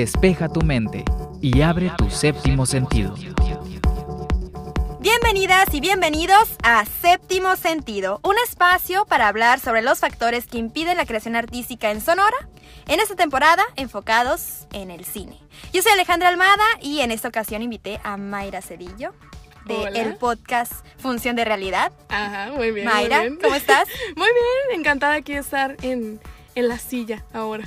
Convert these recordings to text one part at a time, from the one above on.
despeja tu mente y abre tu séptimo sentido. Bienvenidas y bienvenidos a Séptimo Sentido, un espacio para hablar sobre los factores que impiden la creación artística en Sonora, en esta temporada enfocados en el cine. Yo soy Alejandra Almada y en esta ocasión invité a Mayra Cedillo de Hola. el podcast Función de Realidad. Ajá, muy bien. Mayra, muy bien. ¿cómo estás? Muy bien, encantada aquí de estar en, en la silla ahora.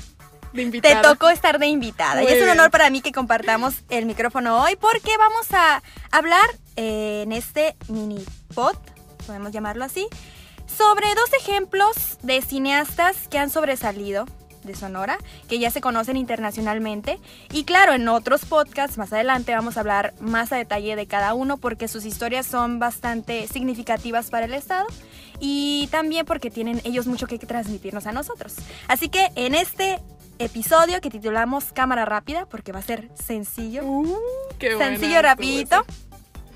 De Te invitada. tocó estar de invitada y es un bien. honor para mí que compartamos el micrófono hoy porque vamos a hablar eh, en este mini pod, podemos llamarlo así, sobre dos ejemplos de cineastas que han sobresalido de Sonora, que ya se conocen internacionalmente. Y claro, en otros podcasts más adelante vamos a hablar más a detalle de cada uno porque sus historias son bastante significativas para el Estado y también porque tienen ellos mucho que transmitirnos a nosotros. Así que en este episodio que titulamos Cámara Rápida, porque va a ser sencillo, Uh, qué sencillo, rapidito.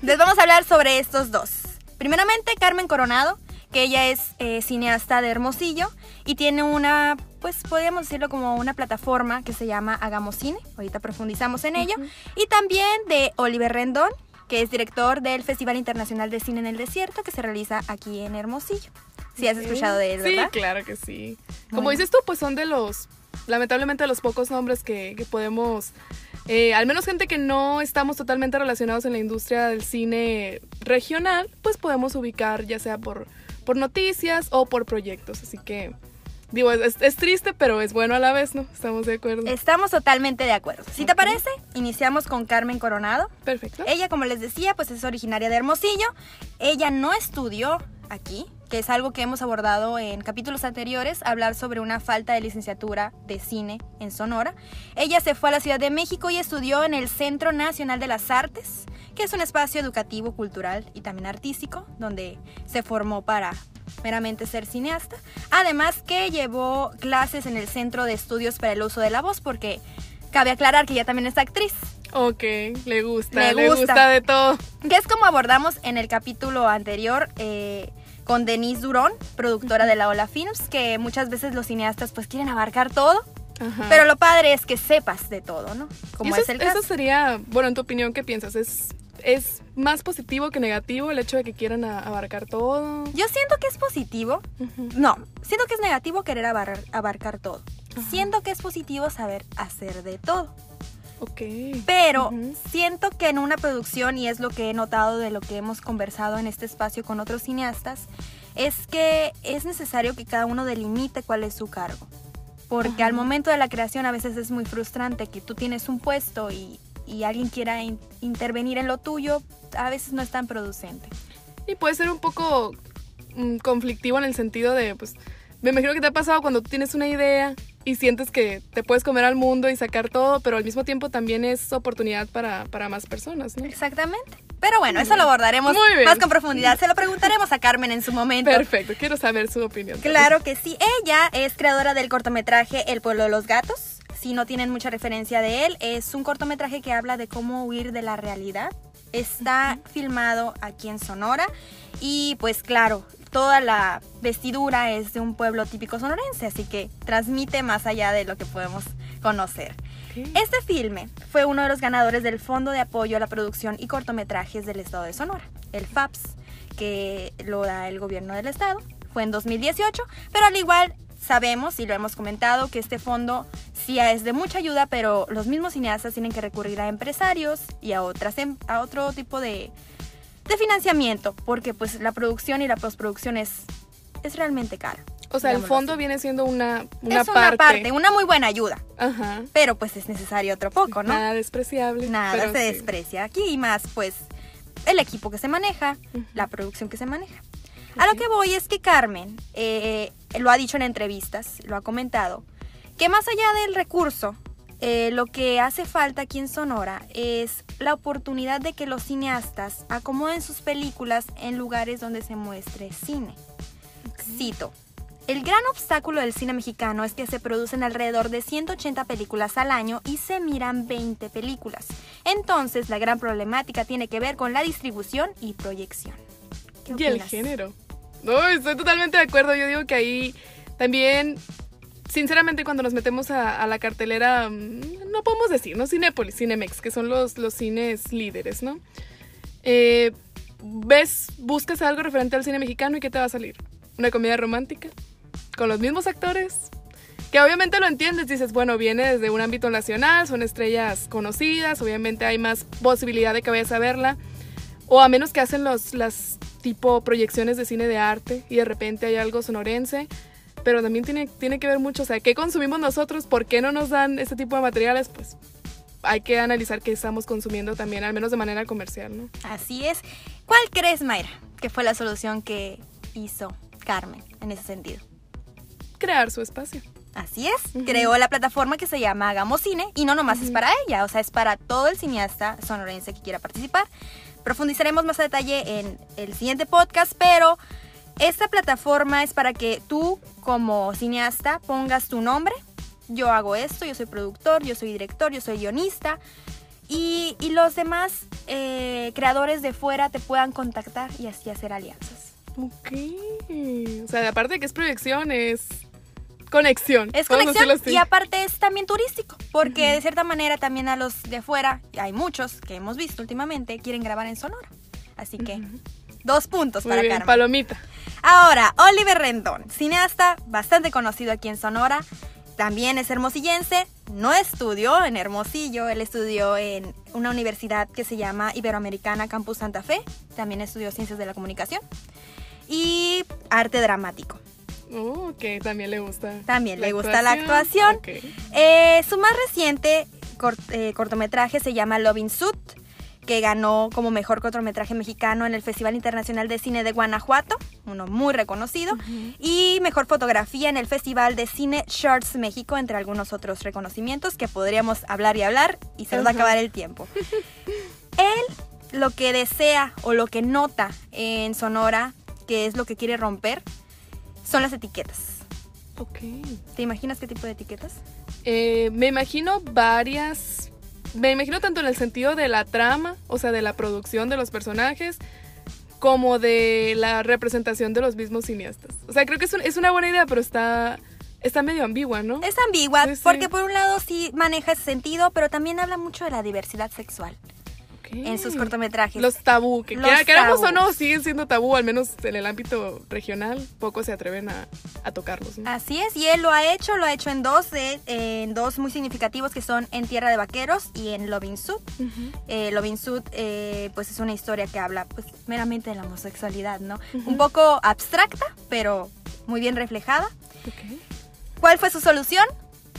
Les vamos a hablar sobre estos dos. Primeramente, Carmen Coronado, que ella es eh, cineasta de Hermosillo y tiene una, pues podríamos decirlo como una plataforma que se llama Hagamos Cine. Ahorita profundizamos en ello. Y también de Oliver Rendón, que es director del Festival Internacional de Cine en el Desierto, que se realiza aquí en Hermosillo. Si has escuchado de él, ¿verdad? Sí, claro que sí. Como bien. dices tú, pues son de los, lamentablemente, los pocos nombres que, que podemos, eh, al menos gente que no estamos totalmente relacionados en la industria del cine regional, pues podemos ubicar ya sea por, por noticias o por proyectos. Así que, digo, es, es triste, pero es bueno a la vez, ¿no? Estamos de acuerdo. Estamos totalmente de acuerdo. Si te parece, iniciamos con Carmen Coronado. Perfecto. Ella, como les decía, pues es originaria de Hermosillo. Ella no estudió aquí, que es algo que hemos abordado en capítulos anteriores, hablar sobre una falta de licenciatura de cine en Sonora. Ella se fue a la Ciudad de México y estudió en el Centro Nacional de las Artes, que es un espacio educativo, cultural y también artístico, donde se formó para meramente ser cineasta. Además que llevó clases en el Centro de Estudios para el Uso de la Voz, porque cabe aclarar que ella también es actriz. Ok, le gusta, Le gusta. de todo. Que es como abordamos en el capítulo anterior eh, con Denise Durón, productora de la Ola Films, que muchas veces los cineastas pues quieren abarcar todo, Ajá. pero lo padre es que sepas de todo, ¿no? Como eso, es el eso caso. sería, bueno, en tu opinión, ¿qué piensas? ¿Es, ¿Es más positivo que negativo el hecho de que quieran a- abarcar todo? Yo siento que es positivo, no, siento que es negativo querer abarcar, abarcar todo. Siento que es positivo saber hacer de todo. Ok. Pero siento que en una producción, y es lo que he notado de lo que hemos conversado en este espacio con otros cineastas, es que es necesario que cada uno delimite cuál es su cargo. Porque Ajá. al momento de la creación a veces es muy frustrante que tú tienes un puesto y, y alguien quiera in- intervenir en lo tuyo, a veces no es tan producente. Y puede ser un poco mm, conflictivo en el sentido de, pues, me imagino que te ha pasado cuando tú tienes una idea y sientes que te puedes comer al mundo y sacar todo, pero al mismo tiempo también es oportunidad para, para más personas, ¿no? Exactamente. Pero bueno, eso lo abordaremos más con profundidad. Se lo preguntaremos a Carmen en su momento. Perfecto, quiero saber su opinión. también. Claro que sí. Ella es creadora del cortometraje El pueblo de los gatos. Si no tienen mucha referencia de él, es un cortometraje que habla de cómo huir de la realidad. Está filmado aquí en Sonora y pues claro, toda la vestidura es de un pueblo típico sonorense, así que transmite más allá de lo que podemos conocer. Este filme fue uno de los ganadores del Fondo de Apoyo a la Producción y Cortometrajes del Estado de Sonora, el FAPS, que lo da el gobierno del Estado. Fue en 2018, pero al igual sabemos y lo hemos comentado que este fondo sí es de mucha ayuda, pero los mismos cineastas tienen que recurrir a empresarios y a, otras, em- a otro tipo de, de financiamiento, porque pues la producción y la postproducción es, es realmente cara. O sea, el fondo así. viene siendo una, una es parte. una parte, una muy buena ayuda, Ajá. pero pues es necesario otro poco, ¿no? Nada despreciable. Nada se sí. desprecia aquí y más pues el equipo que se maneja, Ujú. la producción que se maneja. A lo que voy es que Carmen eh, lo ha dicho en entrevistas, lo ha comentado, que más allá del recurso, eh, lo que hace falta aquí en Sonora es la oportunidad de que los cineastas acomoden sus películas en lugares donde se muestre cine. Cito. El gran obstáculo del cine mexicano es que se producen alrededor de 180 películas al año y se miran 20 películas. Entonces, la gran problemática tiene que ver con la distribución y proyección. ¿Qué Y el género. No, estoy totalmente de acuerdo. Yo digo que ahí también sinceramente cuando nos metemos a, la cartelera, mm, no podemos decir, ¿no? Cinépolis, Cinemex, que son los, los cines líderes, ¿no? Eh, ves, buscas algo referente al cine mexicano y ¿qué te va a salir? Una comedia romántica, con los mismos actores, que obviamente lo entiendes, dices, bueno, viene desde un ámbito nacional, son estrellas conocidas, obviamente hay más posibilidad de que vayas a verla, o a menos que hacen los, las tipo proyecciones de cine de arte y de repente hay algo sonorense, pero también tiene, tiene que ver mucho, o sea, ¿qué consumimos nosotros? ¿Por qué no nos dan este tipo de materiales? Pues hay que analizar qué estamos consumiendo también, al menos de manera comercial, ¿no? Así es. ¿Cuál crees, Mayra, que fue la solución que hizo Carmen en ese sentido? Crear su espacio. Así es, creó la plataforma que se llama Hagamos Cine y no nomás es para ella, o sea, es para todo el cineasta sonorense que quiera participar. Profundizaremos más a detalle en el siguiente podcast, pero esta plataforma es para que tú como cineasta pongas tu nombre. Yo hago esto, yo soy productor, yo soy director, yo soy guionista. Y, y los demás eh, creadores de fuera te puedan contactar y así hacer alianzas. Ok. O sea, aparte de que es proyección, es conexión. Es conexión y aparte es también turístico, porque de cierta manera también a los de afuera, y hay muchos que hemos visto últimamente, quieren grabar en Sonora. Así que, dos puntos Muy para bien, Carmen. palomita. Ahora, Oliver Rendón, cineasta bastante conocido aquí en Sonora, también es hermosillense, no estudió en Hermosillo, él estudió en una universidad que se llama Iberoamericana Campus Santa Fe, también estudió Ciencias de la Comunicación y Arte Dramático. Oh, ok, también le gusta. También le gusta la actuación. Ok. Eh, su más reciente cort- eh, cortometraje se llama Loving Suit, que ganó como mejor cortometraje mexicano en el Festival Internacional de Cine de Guanajuato, uno muy reconocido, y mejor fotografía en el Festival de Cine Shorts México, entre algunos otros reconocimientos que podríamos hablar y hablar y se nos va a acabar el tiempo. Él lo que desea o lo que nota en Sonora, que es lo que quiere romper, son las etiquetas. Ok. ¿Te imaginas qué tipo de etiquetas? Eh, me imagino varias. Me imagino tanto en el sentido de la trama, o sea, de la producción de los personajes, como de la representación de los mismos cineastas. O sea, creo que es, un- es una buena idea, pero está, está medio ambigua, ¿no? Es ambigua Sí, sí. porque por un lado sí maneja ese sentido, pero también habla mucho de la diversidad sexual Ok. en sus cortometrajes. Los tabú, que Los quiera- queramos o tabús. no, siguen siendo tabú, al menos en el ámbito regional, pocos se atreven a, a tocarlos. ¿no? Así es, y él lo ha hecho, lo ha hecho en dos, de- en dos muy significativos que son En Tierra de Vaqueros y en Loving Suit. Ujú. Eh, Loving Suit, eh, pues es una historia que habla pues meramente de la homosexualidad, ¿no? Un poco abstracta, pero muy bien reflejada. Ok. ¿Cuál fue su solución?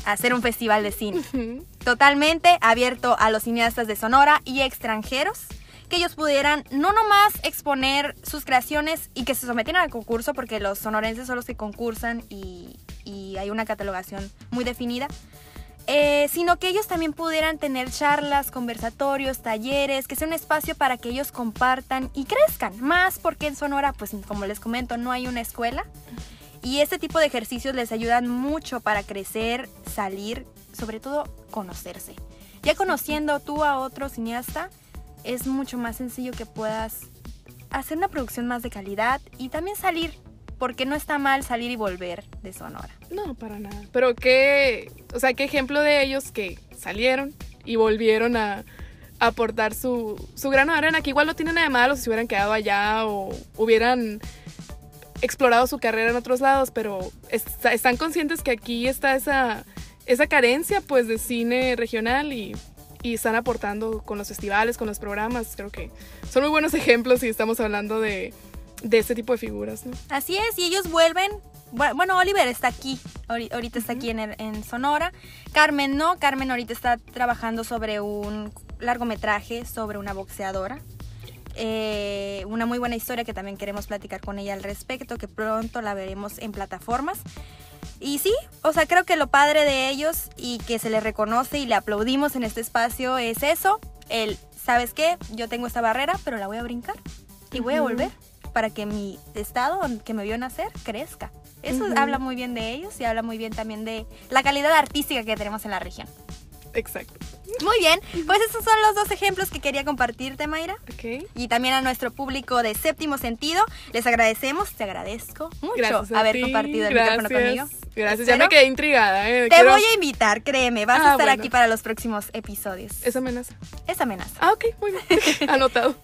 Hacer un festival de cine. Ujú. Totalmente abierto a los cineastas de Sonora y extranjeros, que ellos pudieran no nomás exponer sus creaciones y que se sometieran al concurso, porque los sonorenses son los que concursan y, y hay una catalogación muy definida, eh, sino que ellos también pudieran tener charlas, conversatorios, talleres, que sea un espacio para que ellos compartan y crezcan más, porque en Sonora, pues como les comento, no hay una escuela. Y este tipo de ejercicios les ayudan mucho para crecer, salir, sobre todo conocerse. Ya conociendo tú a otro cineasta, es mucho más sencillo que puedas hacer una producción más de calidad y también salir, porque no está mal salir y volver de Sonora. No, para nada. Pero qué, o sea, qué ejemplo de ellos que salieron y volvieron a, aportar su, su grano de arena, que igual no tiene nada de malo si se hubieran quedado allá o hubieran explorado su carrera en otros lados, pero est- están conscientes que aquí está esa, esa carencia pues de cine regional y, y están aportando con los festivales, con los programas. Creo que son muy buenos ejemplos y estamos hablando de, de este tipo de figuras, ¿no? Así es, y ellos vuelven. bu- Bueno, Oliver está aquí, ahori- ahorita está aquí en, el- en Sonora. Carmen no, Carmen ahorita está trabajando sobre un largometraje sobre una boxeadora. Eh, una muy buena historia que también queremos platicar con ella al respecto, que pronto la veremos en plataformas. Y sí, o sea, creo que lo padre de ellos y que se les reconoce y le aplaudimos en este espacio es eso, el, ¿sabes qué? Yo tengo esta barrera, pero la voy a brincar y voy a volver para que mi estado que me vio nacer crezca. Eso habla muy bien de ellos y habla muy bien también de la calidad artística que tenemos en la región. Exacto. Muy bien, pues esos son los dos ejemplos que quería compartirte, Mayra. Ok. Y también a nuestro público de séptimo sentido, les agradecemos, te agradezco mucho Gracias haber ti, compartido el micrófono conmigo. Gracias ya me quedé intrigada. ¿eh? Te Quiero- voy a invitar, créeme, vas a Ah, estar bueno. aquí para los próximos episodios. Esa amenaza. Es amenaza. Ah, ok, muy bien. Anotado.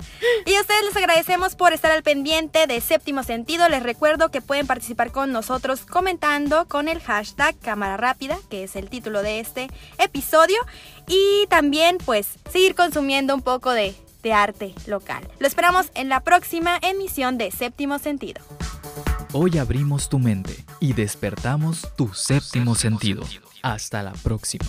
Y a ustedes les agradecemos por estar al pendiente de Séptimo Sentido. Les recuerdo que pueden participar con nosotros comentando con el hashtag Cámara Rápida, que es el título de este episodio. Y también, pues, seguir consumiendo un poco de, de arte local. Lo esperamos en la próxima emisión de Séptimo Sentido. Hoy abrimos tu mente y despertamos tu séptimo sentido. Hasta la próxima.